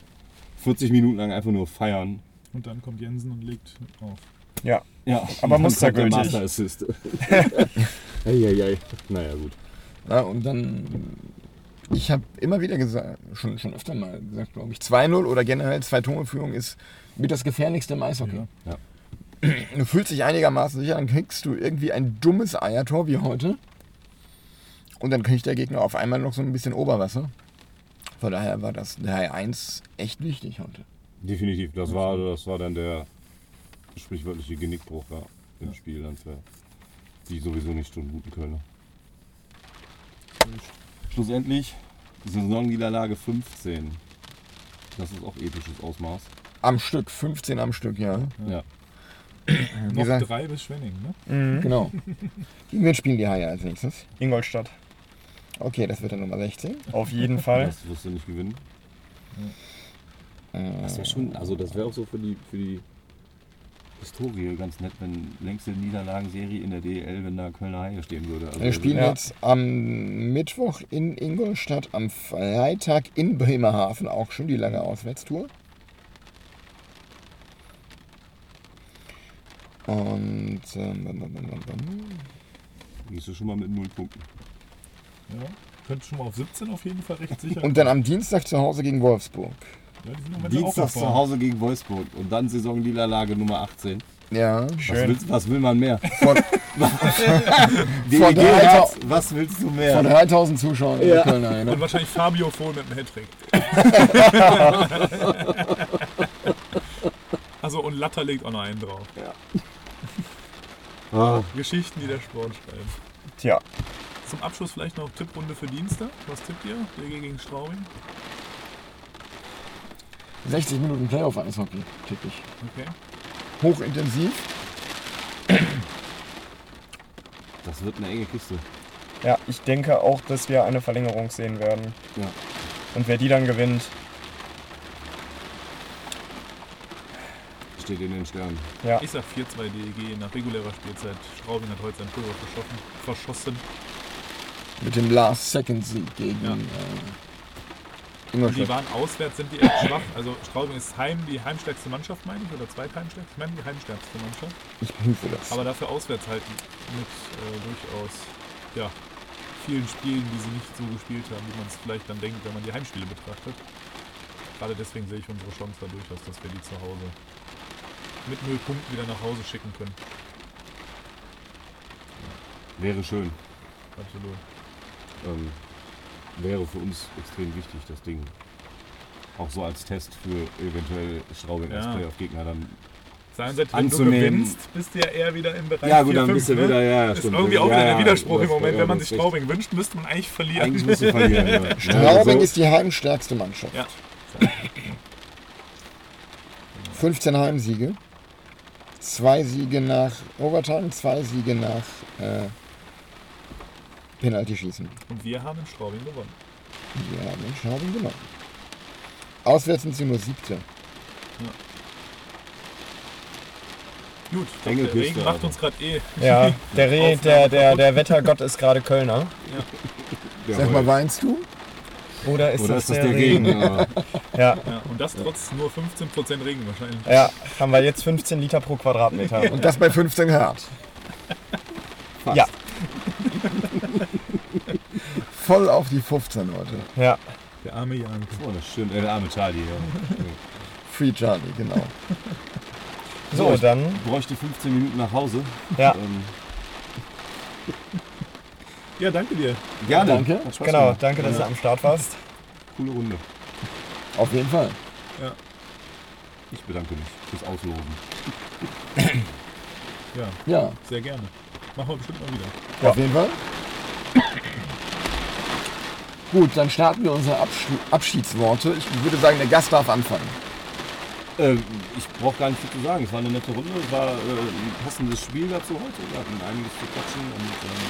40 Minuten lang einfach nur feiern. Und dann kommt Jensen und legt auf. Ja. Ja, Aber mustergültig. Master Assist. Eieiei. Naja, gut. Ja, und dann, ich habe immer wieder gesagt, schon, schon öfter mal gesagt, glaube ich, 2-0 oder generell zwei Tore Führung ist mit das gefährlichste im Eishockey. Ja. Du fühlst dich einigermaßen sicher, dann kriegst du irgendwie ein dummes Eiertor wie heute. Und dann kriegt der Gegner auf einmal noch so ein bisschen Oberwasser. Von daher war das 3-1 echt wichtig heute. Definitiv. Das war, das war dann der sprichwörtliche Genickbruch ja, im Spiel dann für die sowieso nicht so guten Kölner. Schlussendlich Saisonniederlage 15. Das ist auch episches Ausmaß. Am Stück, 15 am Stück, ja. Ja. Noch gesagt, drei bis Schwenning, ne? genau. Gegen wen spielen die Haie als nächstes? Ingolstadt. Okay, das wird dann Nummer 16. Auf jeden Fall. Das wirst du nicht gewinnen. Äh, Das wäre schon, also das wäre auch so für die, für die Historie ganz nett, wenn längste Niederlagenserie in der DEL, wenn da Kölner Haie stehen würde. Also Wir spielen Ja. jetzt am Mittwoch in Ingolstadt, am Freitag in Bremerhaven, auch schon die lange Auswärtstour. Und ähm, bam. Gehst du schon mal mit null Punkten. Ja. Könnte schon mal auf 17 auf jeden Fall recht sicher. und dann am Dienstag zu Hause gegen Wolfsburg. Ja, die sind im Moment auch Dienstag auf zu. Hause gegen Wolfsburg und dann Saisonniederlage Nummer 18. Ja, Was, Schön. willst, was will man mehr? von, Von der Herz, Alter- was willst du von mehr? 3000 Zuschauern in der Ja. Kölner Und wahrscheinlich Fabio Vohl mit dem Hattrick. also und Latter legt auch noch einen drauf. Ah, Geschichten, die der Sport schreibt. Tja, Zum Abschluss vielleicht noch Tipprunde für Dienstag. Was tippt ihr? DG gegen Straubing? 60 Minuten Playoff-Eishockey, tippe ich. Okay. Hochintensiv. das wird eine enge Kiste. ja, ich denke auch, dass wir eine Verlängerung sehen werden. Ja. Und wer die dann gewinnt, Steht in den Sternen. ja, Ich sag 4-2 DEG nach regulärer Spielzeit. Straubing hat heute sein Tor verschossen. Mit dem Last-Second-Sieg gegen Ja. äh, Die waren auswärts, sind die echt schwach. Also Straubing ist heim, die heimstärkste Mannschaft, meine ich, oder zweitheimstärkste. Ich meine die heimstärkste Mannschaft. Ich prüfe das. Aber dafür auswärts halten mit äh, durchaus ja, vielen Spielen, die sie nicht so gespielt haben, wie man es vielleicht dann denkt, wenn man die Heimspiele betrachtet. Gerade deswegen sehe ich unsere Chance da durchaus, dass wir die zu Hause mit null Punkten wieder nach Hause schicken können. Wäre schön. Absolut. Ähm, wäre für uns extrem wichtig, das Ding. Auch so als Test für eventuell Straubing als Ja. Playoff-Gegner dann. Seien wenn du Anzunehmen. gewinnst, bist du ja eher wieder im Bereich Ja, gut, 4, dann 5, bist du ne? wieder, ja, ja, Ist stimmt. irgendwie auch Ja, wieder ja, der Widerspruch im Moment. ja, Wenn man sich. Straubing wünscht, müsste man eigentlich verlieren. Eigentlich musst du verlieren. Ja. Straubing Ja, ist die heimstärkste Mannschaft. Ja. 15 Heimsiege. Zwei Siege nach Overtime, zwei Siege nach äh, Penalty-Schießen. Und wir haben in Straubing gewonnen. Wir haben in Straubing gewonnen. Auswärts sind sie nur siebte. Gut, Enge der Regen macht Alter. uns gerade eh. ja, der, Re, der, der, der Wettergott ist gerade Kölner. Ja, Sag mal, weinst du? Oder ist, Oder das, ist das der, der Regen? Regen? Ja. Ja, Ja, und das trotz nur 15% Regen wahrscheinlich. ja, haben wir jetzt 15 Liter pro Quadratmeter. Und das bei 15 Grad. Fast. Ja. Voll auf die 15 Leute. Ja, Der arme Jan. Oh, das schön. Äh, der arme Charlie, ja. Free Charlie, genau. so, ich dann, bräuchte 15 Minuten nach Hause. ja, Ähm, Ja, danke dir. gerne. Danke. Genau, gemacht. danke, dass du am Start warst. Coole Runde. Auf jeden Fall. Ich bedanke mich fürs Ausloben. Ja, Ja, sehr gerne. Machen wir bestimmt mal wieder. Ja. auf jeden Fall. Gut, dann starten wir unsere Absch Abschiedsworte. Ich würde sagen, der Gast darf anfangen. Ähm, ich brauche gar nicht viel zu sagen. Es war eine nette Runde. Es war äh, ein passendes Spiel dazu heute. Wir hatten einiges zu quatschen. Und, ähm,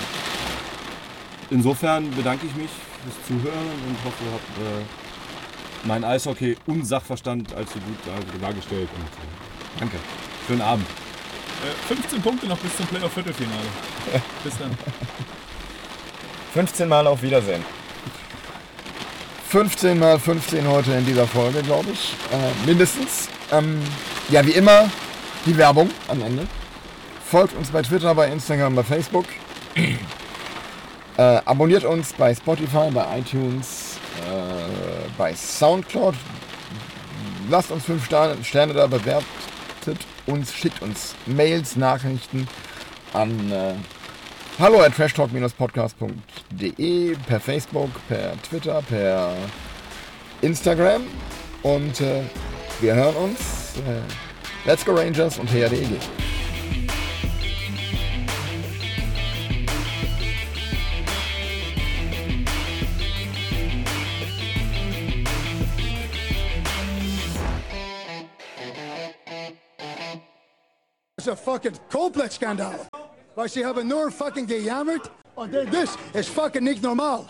insofern bedanke ich mich fürs Zuhören und hoffe, ihr habt äh, mein Eishockey und Sachverstand allzu gut dar- dargestellt. Und, äh, danke. Schönen Abend. Äh, 15 Punkte noch bis zum Playoff-Viertelfinale. Bis dann. 15 Mal auf Wiedersehen. 15 mal 15 heute in dieser Folge, glaube ich. Äh, mindestens. Ähm, ja, wie immer, die Werbung am Ende. Folgt uns bei Twitter, bei Instagram, bei Facebook. äh, abonniert uns bei Spotify, bei iTunes, äh, bei Soundcloud. Lasst uns 5 Sterne, Sterne da, bewertet uns, schickt uns Mails, Nachrichten an äh, hallo at trashtalk-podcast.de per Facebook, per Twitter, per Instagram und äh, wir hören uns. Äh, Let's go Rangers und HRDEG. is een fucking compleet Weil sie haben nur fucking gejammert. Und oh, das ist fucking nicht normal.